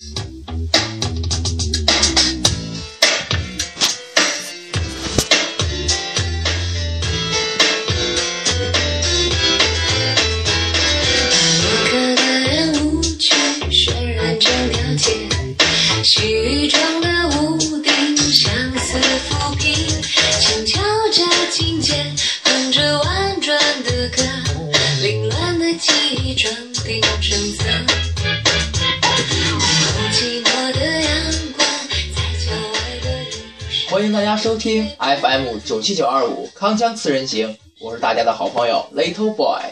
Música 欢迎大家收听 FM 九七九二五康江四人行，我是大家的好朋友 Little Boy。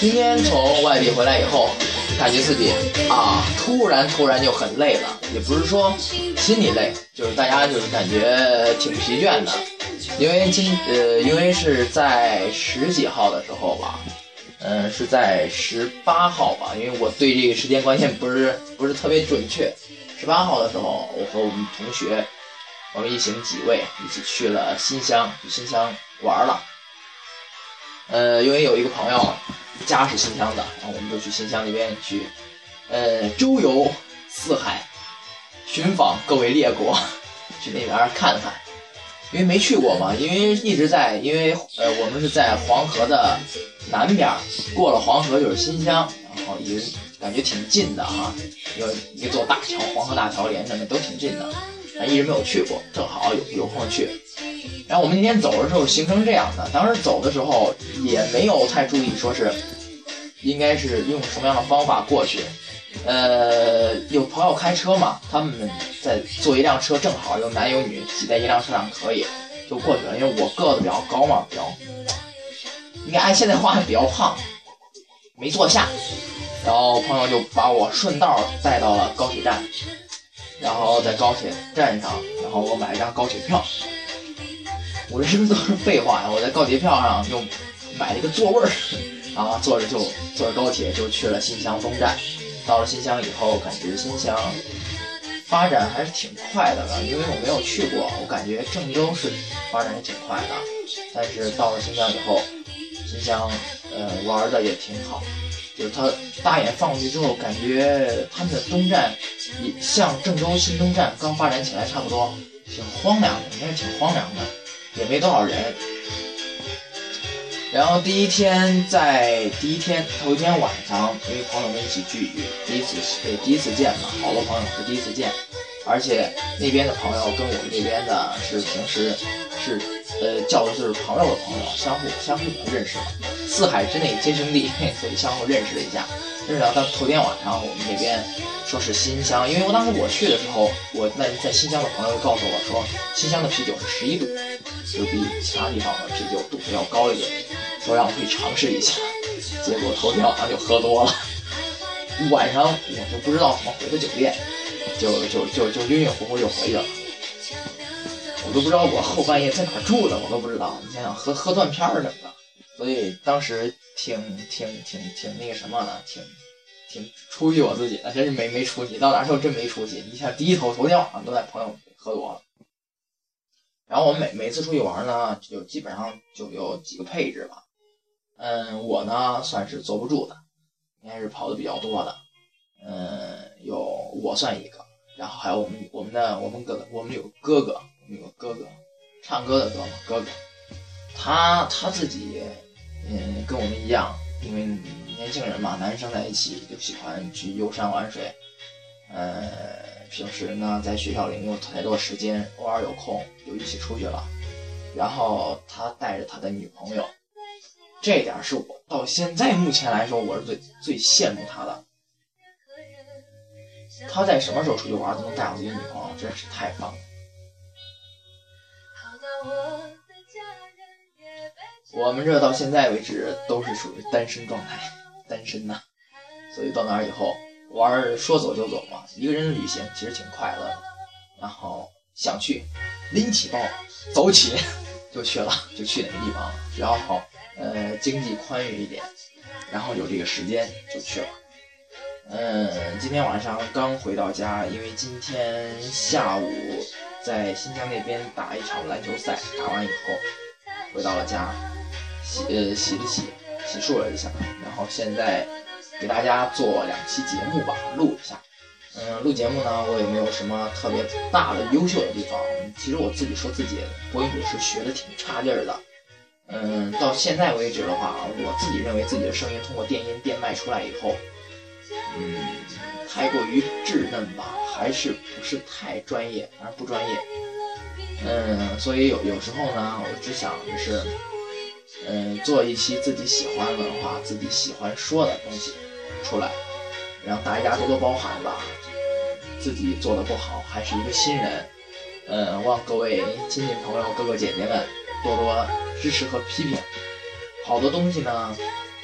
今天从外地回来以后，感觉自己啊，突然突然就很累了，也不是说心里累，就是大家就是感觉挺疲倦的，因为今呃，因为是在十几号的时候吧，嗯，是在十八号吧，因为我对这个时间观念不是 不是特别准确。十八号的时候，我和我们同学，我们一行几位一起去了新乡，去新乡玩了。呃，因为有一个朋友。家是新乡的，然后我们就去新乡那边去，呃，周游四海，寻访各位列国，去那边看看，因为没去过嘛，因为一直在，因为呃，我们是在黄河的南边，过了黄河就是新乡，然后也感觉挺近的哈，有一座大桥，黄河大桥连着，那都挺近的，一直没有去过，正好有有空去。然后我们那天走的时候行程这样的，当时走的时候也没有太注意，说是应该是用什么样的方法过去。呃，有朋友开车嘛，他们在坐一辆车，正好有男有女挤在一辆车上，可以就过去了。因为我个子比较高嘛，比较应该按现在话比较胖，没坐下。然后朋友就把我顺道带到了高铁站，然后在高铁站上，然后我买了张高铁票。我这是不是都是废话呀？我在高铁票上又买了一个座位儿，啊，坐着就坐着高铁就去了新乡东站。到了新乡以后，感觉新乡发展还是挺快的了，因为我没有去过，我感觉郑州是发展也挺快的。但是到了新乡以后，新乡呃玩的也挺好，就是他大眼放过去之后，感觉他们的东站也像郑州新东站刚发展起来差不多，挺荒凉的，应该是挺荒凉的。也没多少人，然后第一天在第一天头一天晚上，因为朋友们一起聚聚，第一次呃第一次见嘛，好多朋友是第一次见，而且那边的朋友跟我们这边的是平时是呃叫的就是朋友的朋友，相互相互不认识嘛，四海之内皆兄弟，所以相互认识了一下。认识到他头天晚上我们这边说是新乡，因为我当时我去的时候，我那在新乡的朋友告诉我说，新乡的啤酒是十一度。就比其他地方的啤酒度数要高一点，说让我去尝试一下，结果头天晚上就喝多了，晚上我就不知道怎么回的酒店，就就就就晕晕乎乎就回去了，我都不知道我后半夜在哪住的，我都不知道，你想想喝喝断片儿什么的，所以当时挺挺挺挺那个什么的，挺挺出息我自己的，真是没没出息，到哪时候真没出息，一下第一头头天晚上都在朋友喝多了。然后我们每每次出去玩呢，就基本上就有几个配置吧。嗯，我呢算是坐不住的，应该是跑的比较多的。嗯，有我算一个，然后还有我们我们的我们哥我们有哥哥，我们有个哥哥，唱歌的哥哥哥，他他自己跟我们一样，因为年轻人嘛，男生在一起就喜欢去游山玩水，呃。平时呢，在学校里没有太多时间，偶尔有空就一起出去了。然后他带着他的女朋友，这点是我到现在目前来说，我是最最羡慕他的。他在什么时候出去玩都能带上自己女朋友，真是太棒了。我们这到现在为止都是属于单身状态，单身呐，所以到那儿以后。玩说走就走嘛，一个人旅行其实挺快乐的。然后想去，拎起包走起，就去了，就去哪个地方，只要好，呃，经济宽裕一点，然后有这个时间就去了。嗯，今天晚上刚回到家，因为今天下午在新疆那边打一场篮球赛，打完以后回到了家，洗呃洗了洗，洗漱了一下，然后现在给大家做两期节目吧，录一下。嗯，录节目呢，我也没有什么特别大的优秀的地方。其实我自己说自己播音主持学的挺差劲儿的。嗯，到现在为止的话，我自己认为自己的声音通过电音电麦出来以后。嗯，太过于稚嫩吧，还是不是太专业，反正不专业。嗯，所以有有时候呢，我只想就是，嗯，做一期自己喜欢的话，自己喜欢说的东西出来，让大家多多包涵吧。自己做的不好，还是一个新人，嗯，望各位亲戚朋友、哥哥姐姐们多多支持和批评。好多东西呢，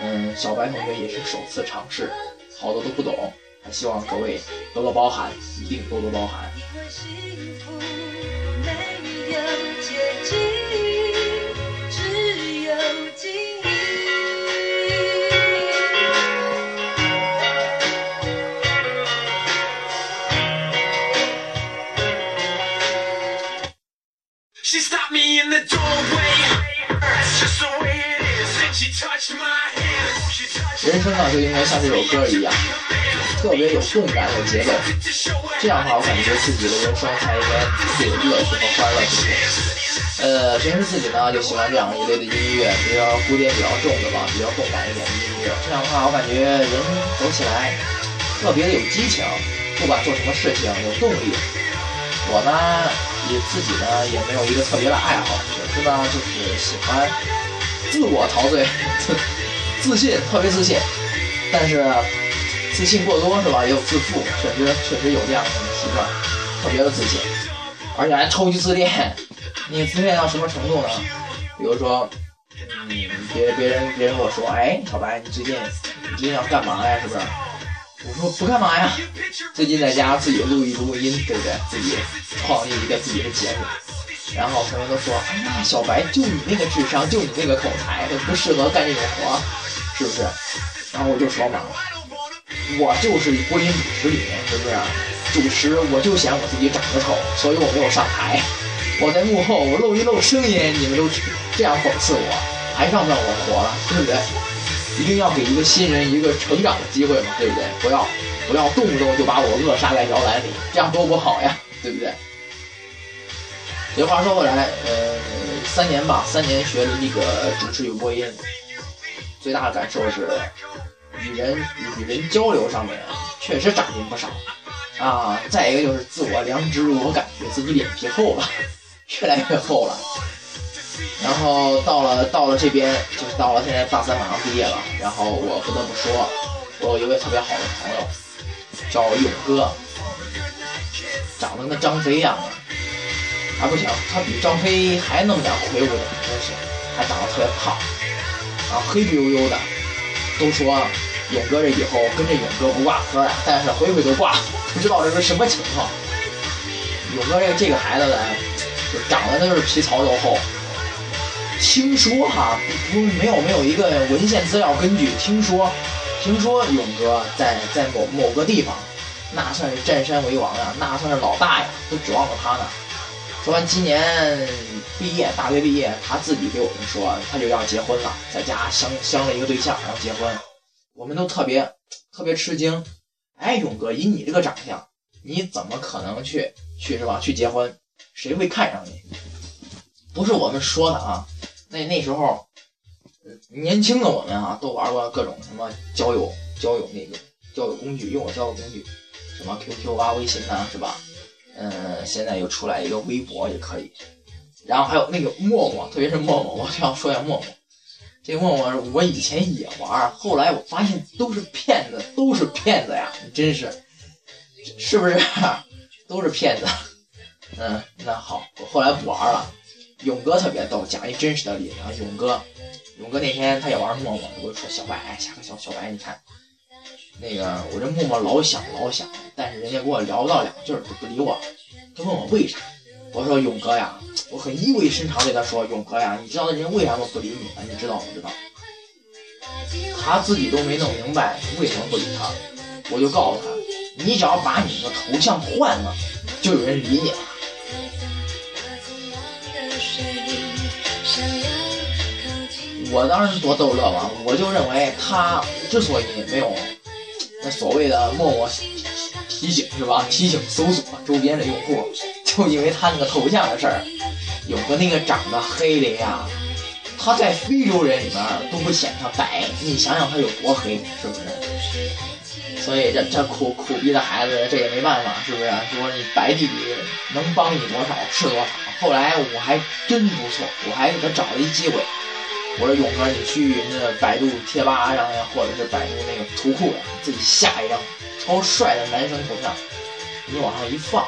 嗯，小白同学也是首次尝试。好多都不懂，还希望各位多多包涵，一定多多包涵。人生呢，就应该像这首歌一样，特别有动感、有节奏。这样的话，我感觉自己的人生才应该最有乐趣和欢乐。呃，平时自己呢就喜欢这样一类的音乐，比较古典、比较重的吧，比较动感一点的音乐。这样的话，我感觉人走起来特别的有激情，不管做什么事情有动力。我呢，也自己呢也没有一个特别的爱好，总之呢就是喜欢自我陶醉。自自信特别自信，但是自信过多是吧？也有自负，确实确实有这样的习惯，特别的自信，而且还超级自恋。你自恋到什么程度呢？比如说，嗯，别别人别人跟我说，哎，小白，你最近你最近要干嘛呀？是不是？我说不干嘛呀，最近在家自己录一录音，对不对？自己创立一个自己的节目。然后朋友都说，哎呀，小白就你那个智商，就你那个口才，都不适合干这种活。是不是？然后我就说嘛，我就是播音主持里面，是不是？主持我就嫌我自己长得丑，所以我没有上台。我在幕后，我露一露声音，你们都这样讽刺我，还让不让我活了？对不对？一定要给一个新人一个成长的机会嘛，对不对？不要不要动不动就把我扼杀在摇篮里，这样多不好呀，对不对？这话说回来，呃，三年吧，三年学的那个主持与播音。最大的感受是，与人与人交流上面确实长进不少啊。再一个就是自我良知，我感觉自己脸皮厚了，越来越厚了。然后到了到了这边，就是到了现在大三马上毕业了。然后我不得不说，我有一位特别好的朋友，叫勇哥，长得跟张飞一样的，还不行，他比张飞还那么点魁梧的，真是，还长得特别胖。啊，黑不悠悠的，都说勇哥这以后跟着勇哥不挂科呀，但是回回都挂，不知道这是什么情况。勇哥这这个孩子呢，就长得就是皮糙肉厚。听说哈，不没有没有一个文献资料根据，听说听说勇哥在在某某个地方，那算是占山为王呀，那算是老大呀，都指望着他呢。说完今年毕业，大学毕业，他自己给我们说，他就要结婚了，在家相相了一个对象，然后结婚。我们都特别特别吃惊。哎，勇哥，以你这个长相，你怎么可能去去是吧？去结婚，谁会看上你？不是我们说的啊，那那时候年轻的我们啊，都玩过各种什么交友交友那个交友工具，用过交友工具，什么 QQ 啊、微信呐，是吧？嗯，现在又出来一个微博也可以，然后还有那个陌陌，特别是陌陌，我就要说一下陌陌。这陌陌我以前也玩，后来我发现都是骗子，都是骗子呀！真是，是不是？都是骗子。嗯，那好，我后来不玩了。勇哥特别逗，讲一真实的例子啊。勇哥，勇哥那天他也玩陌陌，我就说小白，下个小小白，你看。那个我这默默老想老想，但是人家跟我聊不到两句，就不理我。他问我为啥，我说勇哥呀，我很意味深长对他说，勇哥呀，你知道人家为什么不理你吗？你知道不知道？他自己都没弄明白为什么不理他，我就告诉他，你只要把你的头像换了，就有人理你了。我当时多逗乐嘛！我就认为他之所以没有那所谓的默默提醒是吧？提醒搜索周边的用户，就因为他那个头像的事儿，有个那个长得黑的呀，他在非洲人里面都不显他白，你想想他有多黑，是不是？所以这这苦苦逼的孩子，这也没办法，是不是？说你白弟弟能帮你多少是多少。后来我还真不错，我还给他找了一机会。我说勇哥，你去那百度贴吧上呀，或者是百度那个图库，自己下一张超帅的男生头像，你往上一放，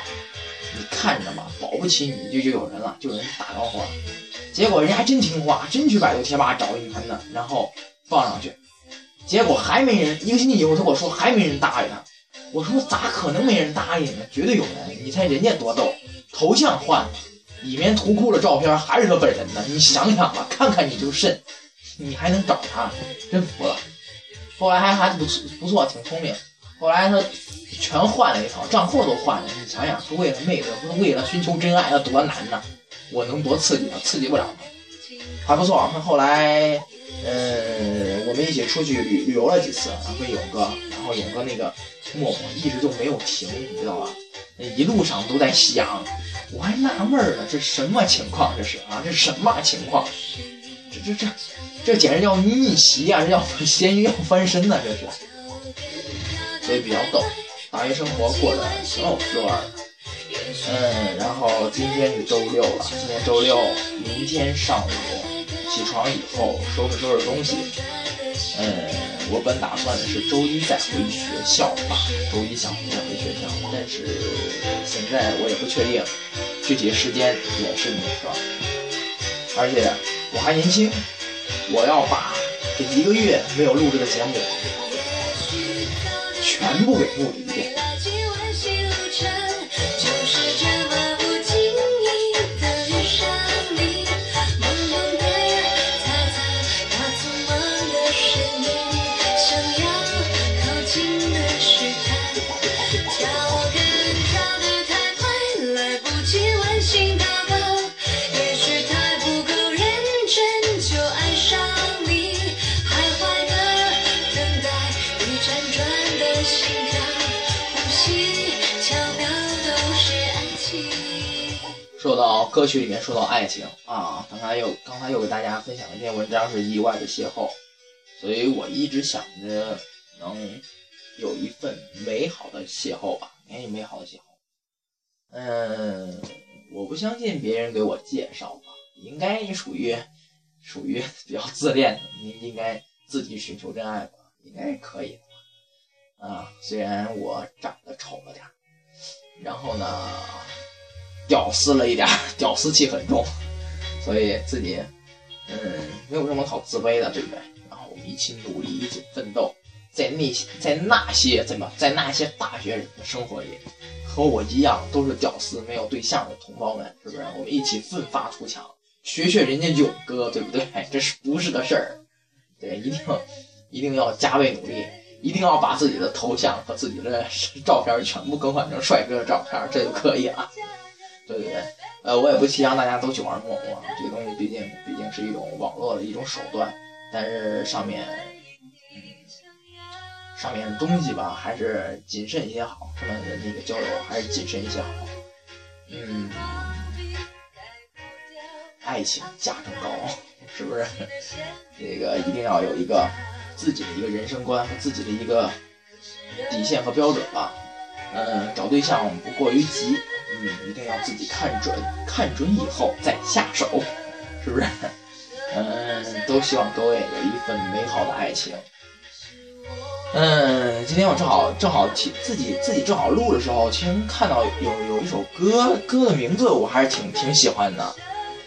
你看着吧，保不齐你就就有人了，就有人打招呼了。结果人家还真听话，真去百度贴吧找一盆的，然后放上去。结果还没人，一个星期以后他跟我说还没人搭理他。我说咋可能没人搭理呢？绝对有人！你猜人家多逗，头像换了。里面图库的照片还是他本人呢，你想想吧，看看你就渗，你还能找他，真服了。后来还还不错，不错，挺聪明。后来他全换了一套，账户都换了。你想想，是为了妹子，不为了寻求真爱，那多难呐！我能多刺激他？刺激不了。还不错。他后来，呃，我们一起出去旅旅游了几次，跟勇哥，后勇哥那个陌陌一直就没有停，你知道吧？那一路上都在想。我还纳闷呢，这什么情况？这是啊，这什么情况？这这这这简直要逆袭啊！这叫咸鱼要翻身呢，这是。所以比较逗，大学生活过得挺有滋味的。嗯，然后今天是周六了，今天周六，明天上午起床以后收拾收拾东西。嗯，我本打算的是周一再回学校吧，周一想再回学校，但是现在我也不确定。具体时间也是那个，而且我还年轻，我要把这一个月没有录制的节目全部给录一遍。歌曲里面说到爱情啊，刚才又刚才又给大家分享了一篇文章，是意外的邂逅，所以我一直想着能有一份美好的邂逅吧，有美好的邂逅。嗯，我不相信别人给我介绍吧，应该属于属于比较自恋的，你应该自己寻求真爱吧，应该是可以的吧。啊，虽然我长得丑了点，然后呢。屌丝了一点，屌丝气很重，所以自己，嗯，没有什么好自卑的，对不对？然后我们一起努力，一起奋斗，在那些在那些怎么在那些大学的生活里，和我一样都是屌丝没有对象的同胞们，是不是？我们一起奋发图强，学学人家勇哥，对不对？这是不是个事儿？对，一定一定要加倍努力，一定要把自己的头像和自己的 照片全部更换成帅哥的照片，这就可以了。对对对，呃，我也不希望大家都去玩陌陌，这个东西毕竟毕竟是一种网络的一种手段，但是上面，嗯，上面的东西吧，还是谨慎一些好，上面的那个交流还是谨慎一些好，嗯，爱情价更高，是不是？这个一定要有一个自己的一个人生观和自己的一个底线和标准吧，嗯，找对象不过于急。你，一定要自己看准，看准以后再下手，是不是？嗯，都希望各位有一份美好的爱情。嗯，今天我正好正好听自己自己正好录的时候，其实看到有有一首歌，歌的名字我还是挺挺喜欢的，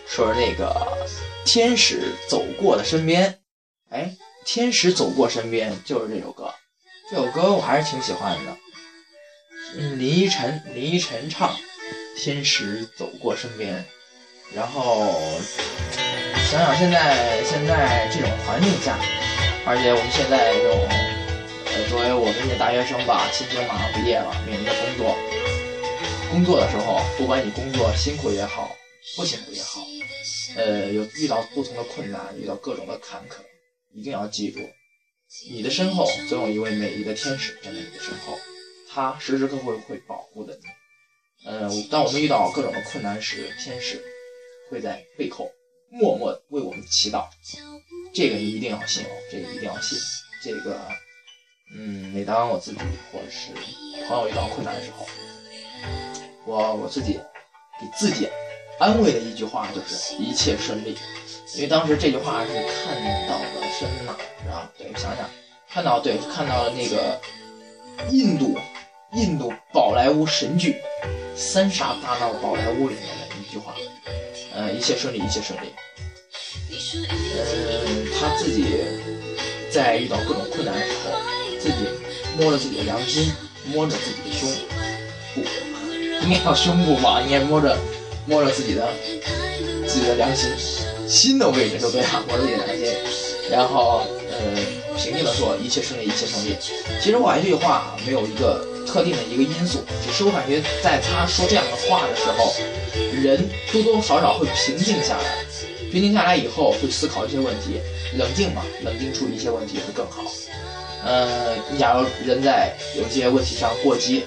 说是那个天使走过的身边，哎，天使走过身边就是这首歌，这首歌我还是挺喜欢的。嗯，林依晨林依晨唱。天使走过身边，然后想想现在现在这种环境下，而且我们现在这种呃，作为我们这些大学生吧，新生马上毕业了，面临着工作，工作的时候，不管你工作辛苦也好，不辛苦也好，呃，有遇到不同的困难，遇到各种的坎坷，一定要记住，你的身后总有一位美丽的天使站在你的身后，他时时刻刻会保护着你。呃，当我们遇到各种的困难时，天使会在背后默默为我们祈祷。这个一定要信哦，这个一定要信。这个，嗯，每当我自己或者是朋友遇到困难的时候，我我自己给自己安慰的一句话就是一切顺利。因为当时这句话是看到的是哪儿啊？对，想想，看到对，看到了那个印度印度宝莱坞神剧。三傻大闹宝莱坞里面的一句话，呃，一切顺利，一切顺利。呃，他自己在遇到各种困难的时候，自己摸着自己的良心，摸着自己的胸部，应该叫胸部吧，应该摸着摸着自己的自己的良心，心的位置就对了，摸着自己的良心，然后呃，平静的说一切顺利，一切顺利。其实我感觉这句话没有一个。特定的一个因素，只是我感觉在他说这样的话的时候，人多多少少会平静下来，平静下来以后会思考一些问题，冷静嘛，冷静处理一些问题会更好。呃，你假如人在有些问题上过激，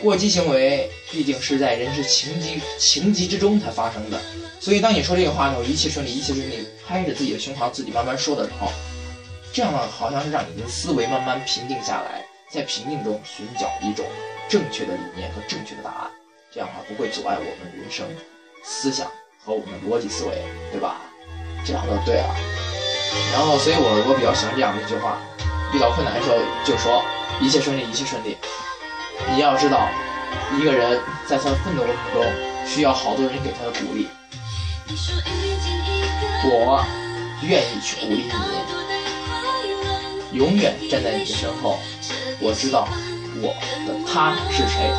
过激行为毕竟是在人之情急情急之中才发生的，所以当你说这个话的时候，一切顺利，一切顺利，拍着自己的胸膛自己慢慢说的时候，这样呢，好像是让你的思维慢慢平静下来。在平静中寻找一种正确的理念和正确的答案，这样的话不会阻碍我们人生思想和我们的逻辑思维，对吧？这样就对了。然后，所以我我比较喜欢这样的一句话：遇到困难的时候就说一切顺利，一切顺利。你要知道，一个人在他奋斗过程中需要好多人给他的鼓励。我愿意去鼓励你，永远站在你的身后。我知道我的他是谁，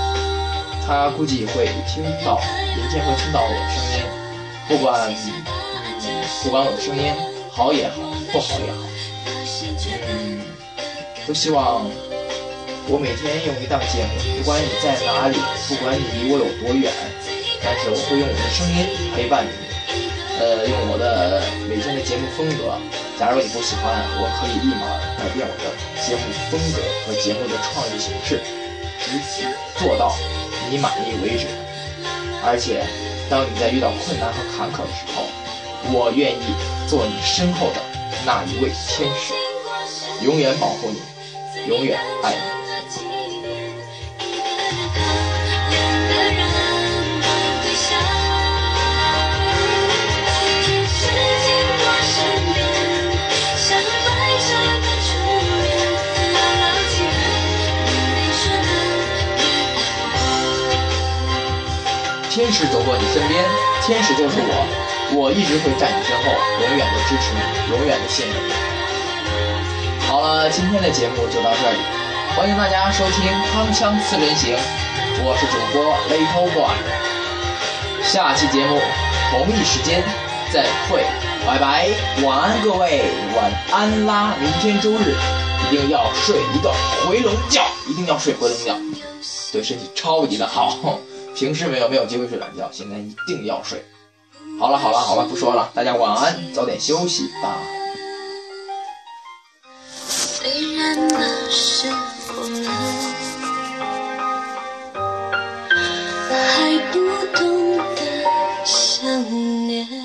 他估计会听到，明天会听到我的声音，不管嗯，不管我的声音好也好，不好也好，嗯，都希望我每天用一档节目，不管你在哪里，不管你离我有多远，但是我会用我的声音陪伴你。呃，用我的每天的节目风格，假如你不喜欢，我可以立马改变我的节目风格和节目的创意形式，直至做到你满意为止。而且，当你在遇到困难和坎坷的时候，我愿意做你身后的那一位天使，永远保护你，永远爱你。天使走过你身边，天使就是我，我一直会在你身后，永远的支持你，永远的信任。你。好了，今天的节目就到这里，欢迎大家收听《铿锵四人行》，我是主播 Little Boy，下期节目同一时间再会，拜拜，晚安各位，晚安啦，明天周日一定要睡一个回笼觉，一定要睡回笼觉，对身体超级的好。平时没有没有机会睡懒觉现在一定要睡。好了好了好了不说了大家晚安早点休息吧。虽然那是我们还不懂得想念？